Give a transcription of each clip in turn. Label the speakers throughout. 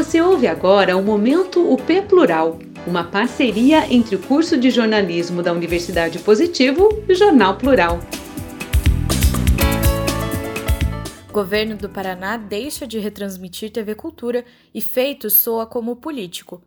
Speaker 1: Você ouve agora o Momento UP Plural, uma parceria entre o curso de jornalismo da Universidade Positivo e o Jornal Plural.
Speaker 2: Governo do Paraná deixa de retransmitir TV Cultura e feito soa como político.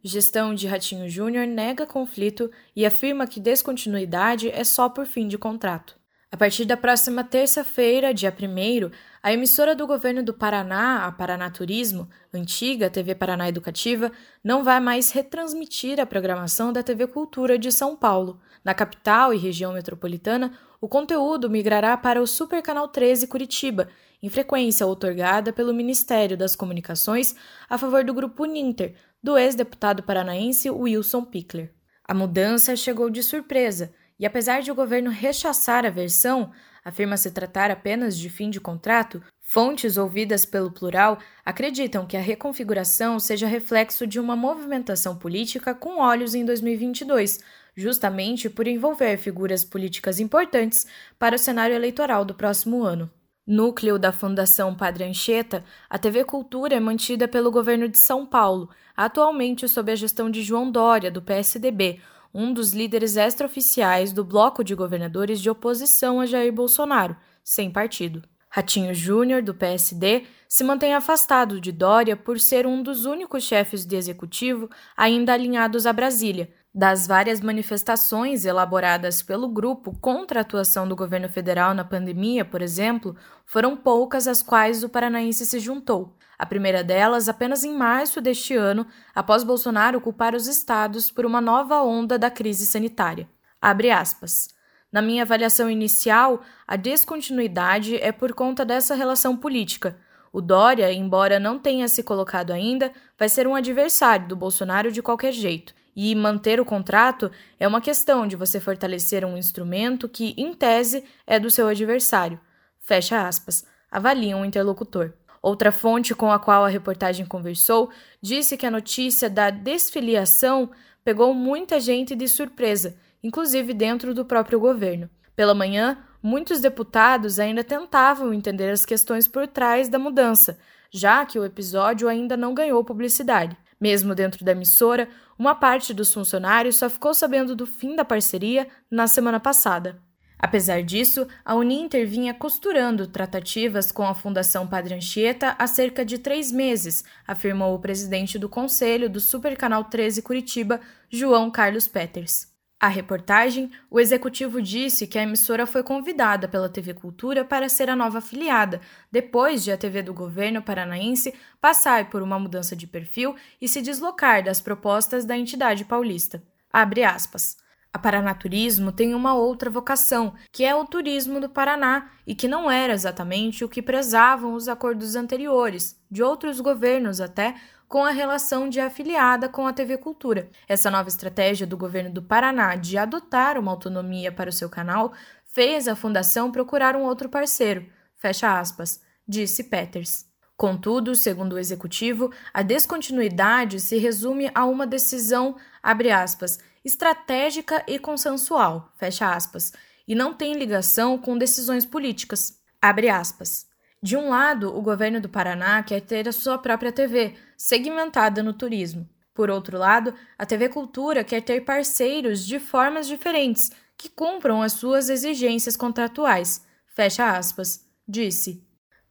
Speaker 2: Gestão de Ratinho Júnior nega conflito e afirma que descontinuidade é só por fim de contrato. A partir da próxima terça-feira, dia 1, a emissora do governo do Paraná, a Paraná Turismo, antiga TV Paraná Educativa, não vai mais retransmitir a programação da TV Cultura de São Paulo. Na capital e região metropolitana, o conteúdo migrará para o Super Canal 13 Curitiba, em frequência outorgada pelo Ministério das Comunicações a favor do grupo Ninter, do ex-deputado paranaense Wilson Pickler. A mudança chegou de surpresa e, apesar de o governo rechaçar a versão, afirma se tratar apenas de fim de contrato, fontes ouvidas pelo plural acreditam que a reconfiguração seja reflexo de uma movimentação política com olhos em 2022, justamente por envolver figuras políticas importantes para o cenário eleitoral do próximo ano. Núcleo da Fundação Padre Anchieta, a TV Cultura é mantida pelo governo de São Paulo, atualmente sob a gestão de João Dória, do PSDB, um dos líderes extraoficiais do bloco de governadores de oposição a Jair Bolsonaro, sem partido. Ratinho Júnior, do PSD, se mantém afastado de Dória por ser um dos únicos chefes de executivo ainda alinhados a Brasília. Das várias manifestações elaboradas pelo grupo contra a atuação do governo federal na pandemia, por exemplo, foram poucas as quais o paranaense se juntou. A primeira delas apenas em março deste ano, após Bolsonaro culpar os estados por uma nova onda da crise sanitária. Abre aspas. Na minha avaliação inicial, a descontinuidade é por conta dessa relação política. O Dória, embora não tenha se colocado ainda, vai ser um adversário do Bolsonaro de qualquer jeito. E manter o contrato é uma questão de você fortalecer um instrumento que, em tese, é do seu adversário. Fecha aspas. Avalia um interlocutor. Outra fonte com a qual a reportagem conversou disse que a notícia da desfiliação pegou muita gente de surpresa, inclusive dentro do próprio governo. Pela manhã, muitos deputados ainda tentavam entender as questões por trás da mudança, já que o episódio ainda não ganhou publicidade. Mesmo dentro da emissora, uma parte dos funcionários só ficou sabendo do fim da parceria na semana passada. Apesar disso, a Uninter vinha costurando tratativas com a Fundação Padre Anchieta há cerca de três meses, afirmou o presidente do Conselho do Supercanal 13 Curitiba, João Carlos Peters. A reportagem, o executivo disse que a emissora foi convidada pela TV Cultura para ser a nova afiliada, depois de a TV do governo paranaense passar por uma mudança de perfil e se deslocar das propostas da entidade paulista. Abre aspas. A Paranaturismo tem uma outra vocação, que é o turismo do Paraná, e que não era exatamente o que prezavam os acordos anteriores, de outros governos até, com a relação de afiliada com a TV Cultura. Essa nova estratégia do governo do Paraná de adotar uma autonomia para o seu canal fez a fundação procurar um outro parceiro. Fecha aspas, disse Peters. Contudo, segundo o executivo, a descontinuidade se resume a uma decisão, abre aspas, estratégica e consensual, fecha aspas, e não tem ligação com decisões políticas, abre aspas. De um lado, o governo do Paraná quer ter a sua própria TV, segmentada no turismo. Por outro lado, a TV Cultura quer ter parceiros de formas diferentes que cumpram as suas exigências contratuais. Fecha aspas, disse.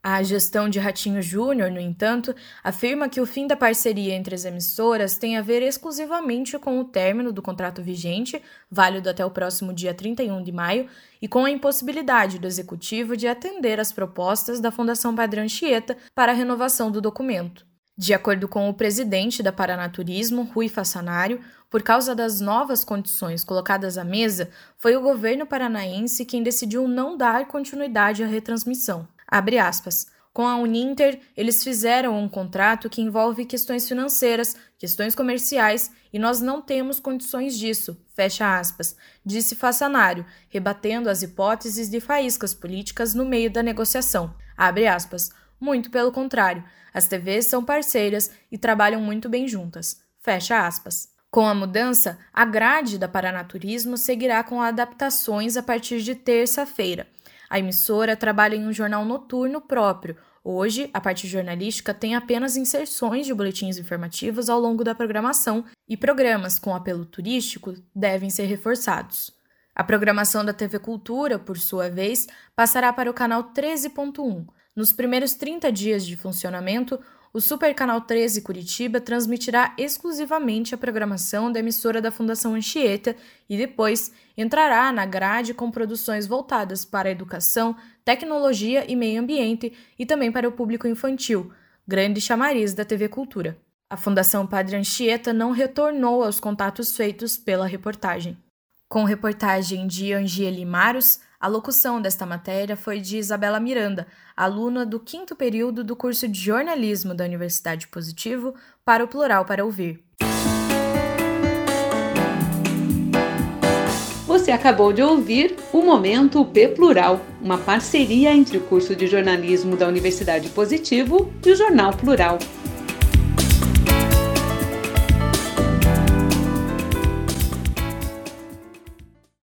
Speaker 2: A gestão de Ratinho Júnior, no entanto, afirma que o fim da parceria entre as emissoras tem a ver exclusivamente com o término do contrato vigente, válido até o próximo dia 31 de maio, e com a impossibilidade do executivo de atender às propostas da Fundação Padrão Anchieta para a renovação do documento. De acordo com o presidente da Paranaturismo, Rui Fassanário, por causa das novas condições colocadas à mesa, foi o governo paranaense quem decidiu não dar continuidade à retransmissão. Abre aspas. Com a Uninter, eles fizeram um contrato que envolve questões financeiras, questões comerciais, e nós não temos condições disso, fecha aspas, disse Fassanário, rebatendo as hipóteses de faíscas políticas no meio da negociação. Abre aspas. Muito pelo contrário, as TVs são parceiras e trabalham muito bem juntas. Fecha aspas. Com a mudança, a grade da Paranaturismo seguirá com adaptações a partir de terça-feira. A emissora trabalha em um jornal noturno próprio. Hoje, a parte jornalística tem apenas inserções de boletins informativos ao longo da programação e programas com apelo turístico devem ser reforçados. A programação da TV Cultura, por sua vez, passará para o canal 13.1. Nos primeiros 30 dias de funcionamento, o Super Canal 13 Curitiba transmitirá exclusivamente a programação da emissora da Fundação Anchieta e depois entrará na grade com produções voltadas para a educação, tecnologia e meio ambiente e também para o público infantil, grande chamariz da TV Cultura. A Fundação Padre Anchieta não retornou aos contatos feitos pela reportagem. Com reportagem de Angieli Maros, a locução desta matéria foi de Isabela Miranda, aluna do quinto período do curso de jornalismo da Universidade Positivo, para o Plural para Ouvir.
Speaker 1: Você acabou de ouvir o Momento P Plural, uma parceria entre o curso de jornalismo da Universidade Positivo e o Jornal Plural.